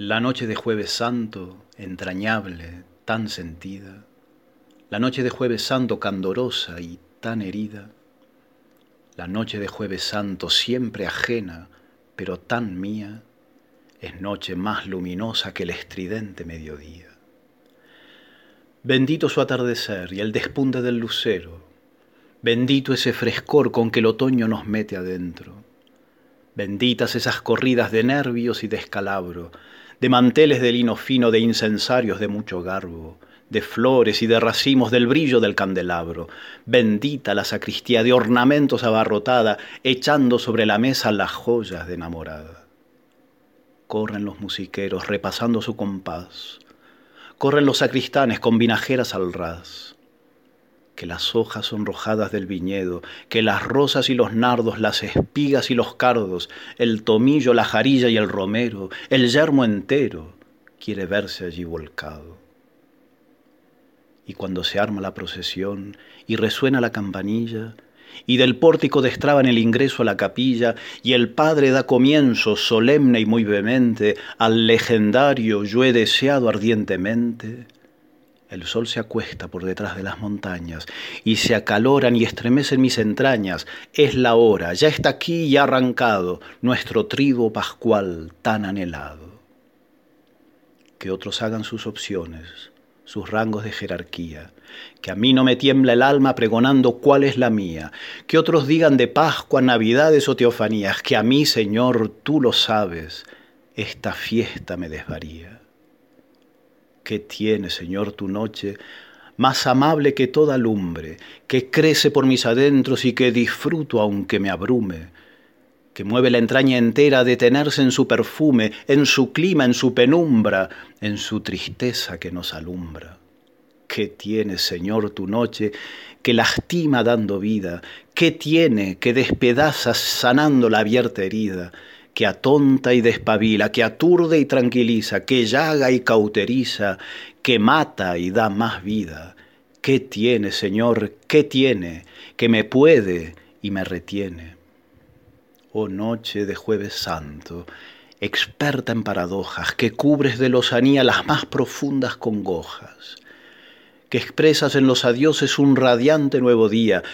La noche de jueves santo, entrañable, tan sentida, la noche de jueves santo candorosa y tan herida, la noche de jueves santo siempre ajena, pero tan mía, es noche más luminosa que el estridente mediodía. Bendito su atardecer y el despunte del lucero, bendito ese frescor con que el otoño nos mete adentro, benditas esas corridas de nervios y de escalabro, de manteles de lino fino, de incensarios de mucho garbo, de flores y de racimos del brillo del candelabro. Bendita la sacristía de ornamentos abarrotada, echando sobre la mesa las joyas de enamorada. Corren los musiqueros repasando su compás, corren los sacristanes con vinajeras al ras que las hojas sonrojadas del viñedo, que las rosas y los nardos, las espigas y los cardos, el tomillo, la jarilla y el romero, el yermo entero, quiere verse allí volcado. Y cuando se arma la procesión y resuena la campanilla, y del pórtico destraban el ingreso a la capilla, y el padre da comienzo solemne y muy vehemente al legendario yo he deseado ardientemente, el sol se acuesta por detrás de las montañas y se acaloran y estremecen mis entrañas. Es la hora, ya está aquí y ha arrancado nuestro trigo pascual tan anhelado. Que otros hagan sus opciones, sus rangos de jerarquía, que a mí no me tiembla el alma pregonando cuál es la mía, que otros digan de Pascua, Navidades o Teofanías, que a mí, Señor, tú lo sabes, esta fiesta me desvaría. ¿Qué tiene, Señor, tu noche? Más amable que toda lumbre, que crece por mis adentros y que disfruto aunque me abrume, que mueve la entraña entera a detenerse en su perfume, en su clima, en su penumbra, en su tristeza que nos alumbra. ¿Qué tiene, Señor, tu noche que lastima dando vida? ¿Qué tiene que despedaza sanando la abierta herida? Que atonta y despabila, que aturde y tranquiliza, que llaga y cauteriza, que mata y da más vida. ¿Qué tiene, Señor? ¿Qué tiene? Que me puede y me retiene. Oh noche de jueves santo, experta en paradojas, que cubres de lozanía las más profundas congojas, que expresas en los adioses un radiante nuevo día,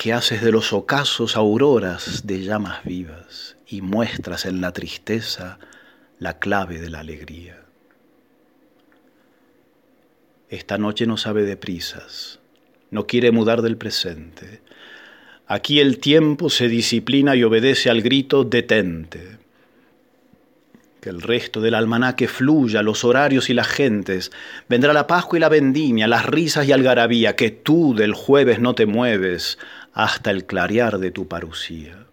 que haces de los ocasos auroras de llamas vivas y muestras en la tristeza la clave de la alegría. Esta noche no sabe de prisas, no quiere mudar del presente. Aquí el tiempo se disciplina y obedece al grito detente. Que el resto del almanaque fluya, los horarios y las gentes. Vendrá la Pascua y la vendimia, las risas y algarabía, que tú del jueves no te mueves hasta el clarear de tu parucía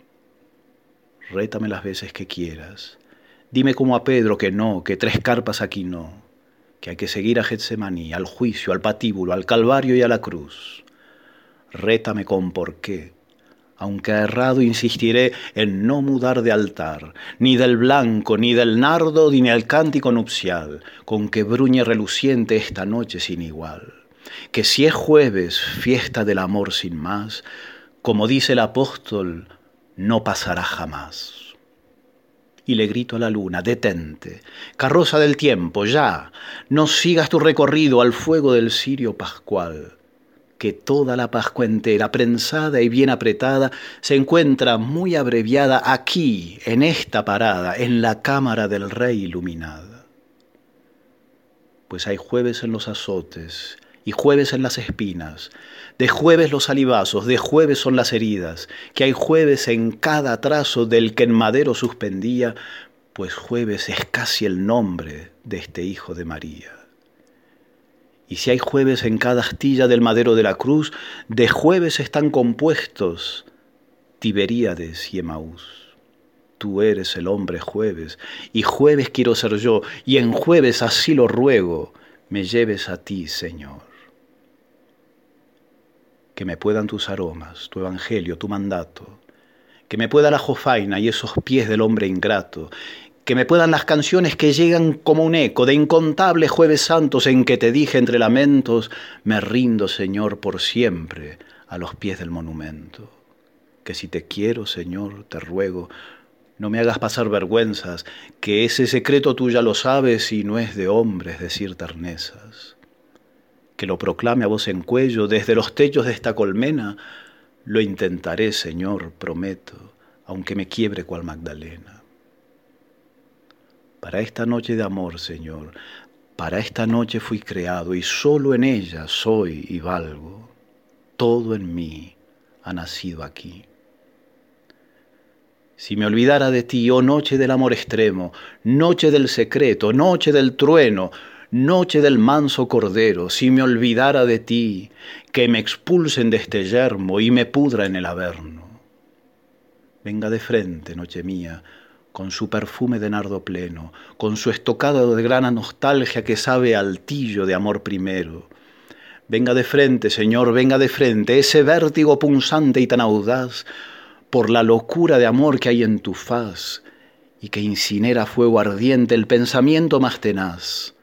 rétame las veces que quieras. Dime como a Pedro que no, que tres carpas aquí no, que hay que seguir a Getsemaní, al juicio, al patíbulo, al calvario y a la cruz. Rétame con por qué. Aunque errado insistiré en no mudar de altar, ni del blanco, ni del nardo, ni del cántico nupcial, con que bruñe reluciente esta noche sin igual. Que si es jueves, fiesta del amor sin más, como dice el apóstol, no pasará jamás. Y le grito a la luna, detente, carroza del tiempo, ya, no sigas tu recorrido al fuego del cirio pascual, que toda la Pascua entera, prensada y bien apretada, se encuentra muy abreviada aquí, en esta parada, en la cámara del Rey iluminada. Pues hay jueves en los azotes, y jueves en las espinas, de jueves los salivazos, de jueves son las heridas, que hay jueves en cada trazo del que en madero suspendía, pues jueves es casi el nombre de este Hijo de María. Y si hay jueves en cada astilla del madero de la cruz, de jueves están compuestos Tiberíades y Emaús. Tú eres el hombre jueves, y jueves quiero ser yo, y en jueves así lo ruego, me lleves a ti, Señor que me puedan tus aromas, tu evangelio, tu mandato, que me pueda la jofaina y esos pies del hombre ingrato, que me puedan las canciones que llegan como un eco de incontables jueves santos en que te dije entre lamentos, me rindo, Señor, por siempre a los pies del monumento. Que si te quiero, Señor, te ruego, No me hagas pasar vergüenzas, que ese secreto tú ya lo sabes y no es de hombres decir ternezas. Que lo proclame a voz en cuello desde los techos de esta colmena, lo intentaré, Señor, prometo, aunque me quiebre cual Magdalena. Para esta noche de amor, Señor, para esta noche fui creado y solo en ella soy y valgo. Todo en mí ha nacido aquí. Si me olvidara de ti, oh noche del amor extremo, noche del secreto, noche del trueno, noche del manso cordero, si me olvidara de ti, que me expulsen de este yermo y me pudra en el averno. Venga de frente, noche mía, con su perfume de nardo pleno, con su estocado de grana nostalgia que sabe altillo de amor primero. Venga de frente, Señor, venga de frente, ese vértigo punzante y tan audaz, por la locura de amor que hay en tu faz y que incinera fuego ardiente el pensamiento más tenaz.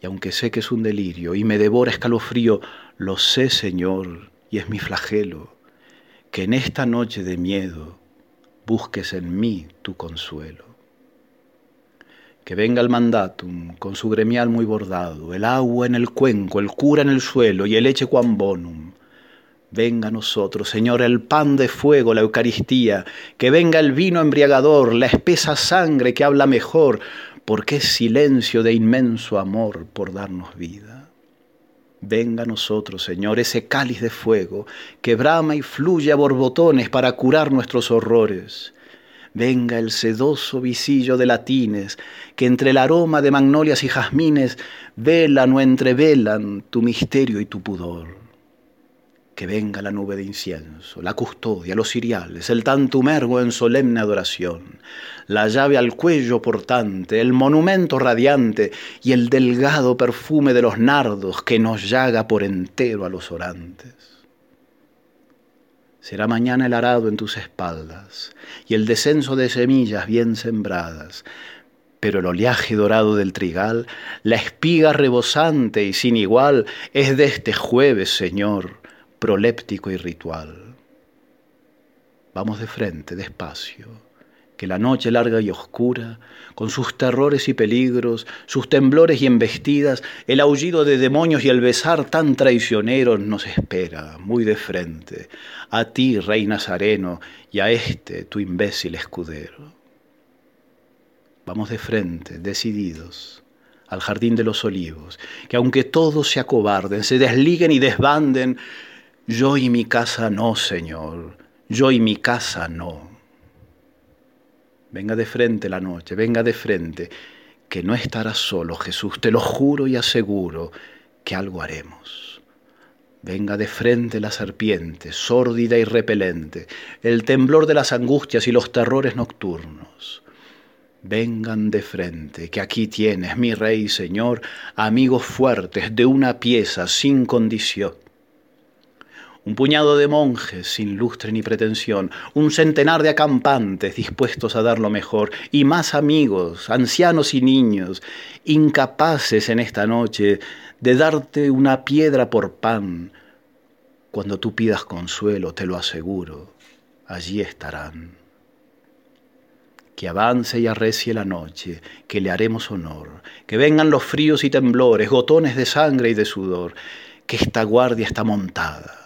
Y aunque sé que es un delirio y me devora escalofrío, lo sé, Señor, y es mi flagelo, que en esta noche de miedo busques en mí tu consuelo. Que venga el mandatum con su gremial muy bordado, el agua en el cuenco, el cura en el suelo y el eche quam bonum, Venga a nosotros, Señor, el pan de fuego, la Eucaristía, que venga el vino embriagador, la espesa sangre que habla mejor, porque es silencio de inmenso amor por darnos vida. Venga a nosotros, Señor, ese cáliz de fuego que brama y fluye a borbotones para curar nuestros horrores. Venga el sedoso visillo de latines que entre el aroma de magnolias y jazmines velan o entrevelan tu misterio y tu pudor que venga la nube de incienso, la custodia, los ciriales, el tantumergo en solemne adoración, la llave al cuello portante, el monumento radiante y el delgado perfume de los nardos que nos llaga por entero a los orantes. Será mañana el arado en tus espaldas y el descenso de semillas bien sembradas, pero el oleaje dorado del trigal, la espiga rebosante y sin igual, es de este jueves, Señor, proléptico y ritual. Vamos de frente, despacio, que la noche larga y oscura, con sus terrores y peligros, sus temblores y embestidas, el aullido de demonios y el besar tan traicionero nos espera, muy de frente, a ti, rey nazareno, y a este, tu imbécil escudero. Vamos de frente, decididos, al jardín de los olivos, que aunque todos se acobarden, se desliguen y desbanden, yo y mi casa no, Señor, yo y mi casa no. Venga de frente la noche, venga de frente, que no estarás solo, Jesús, te lo juro y aseguro que algo haremos. Venga de frente la serpiente, sórdida y repelente, el temblor de las angustias y los terrores nocturnos. Vengan de frente, que aquí tienes, mi rey y señor, amigos fuertes de una pieza sin condición un puñado de monjes sin lustre ni pretensión, un centenar de acampantes dispuestos a dar lo mejor, y más amigos, ancianos y niños, incapaces en esta noche de darte una piedra por pan. Cuando tú pidas consuelo, te lo aseguro, allí estarán. Que avance y arrecie la noche, que le haremos honor, que vengan los fríos y temblores, gotones de sangre y de sudor, que esta guardia está montada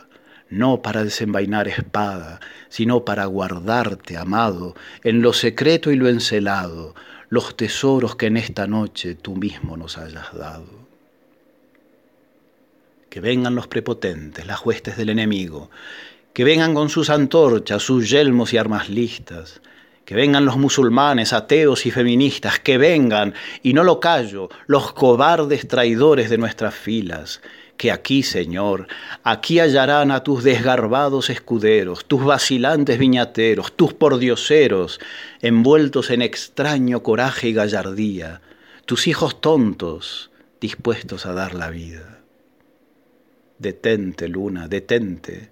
no para desenvainar espada, sino para guardarte, amado, en lo secreto y lo encelado, los tesoros que en esta noche tú mismo nos hayas dado. Que vengan los prepotentes, las huestes del enemigo, que vengan con sus antorchas, sus yelmos y armas listas, que vengan los musulmanes, ateos y feministas, que vengan, y no lo callo, los cobardes traidores de nuestras filas, que aquí, Señor, aquí hallarán a tus desgarbados escuderos, tus vacilantes viñateros, tus pordioseros, envueltos en extraño coraje y gallardía, tus hijos tontos, dispuestos a dar la vida. Detente, luna, detente,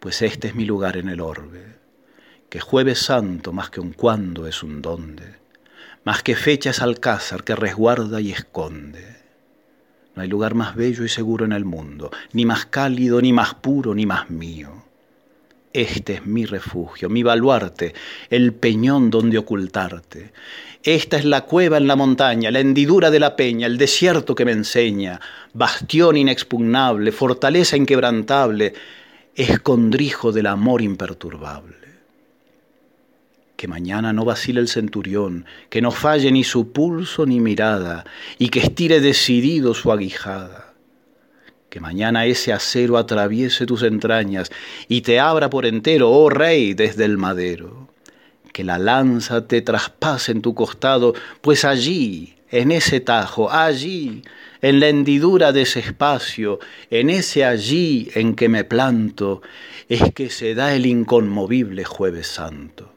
pues este es mi lugar en el orbe, que jueves santo más que un cuándo es un dónde, más que fecha es alcázar que resguarda y esconde no lugar más bello y seguro en el mundo, ni más cálido, ni más puro, ni más mío. Este es mi refugio, mi baluarte, el peñón donde ocultarte. Esta es la cueva en la montaña, la hendidura de la peña, el desierto que me enseña, bastión inexpugnable, fortaleza inquebrantable, escondrijo del amor imperturbable. Que mañana no vacile el centurión, que no falle ni su pulso ni mirada, y que estire decidido su aguijada. Que mañana ese acero atraviese tus entrañas y te abra por entero, oh rey, desde el madero. Que la lanza te traspase en tu costado, pues allí, en ese tajo, allí, en la hendidura de ese espacio, en ese allí en que me planto, es que se da el inconmovible jueves santo.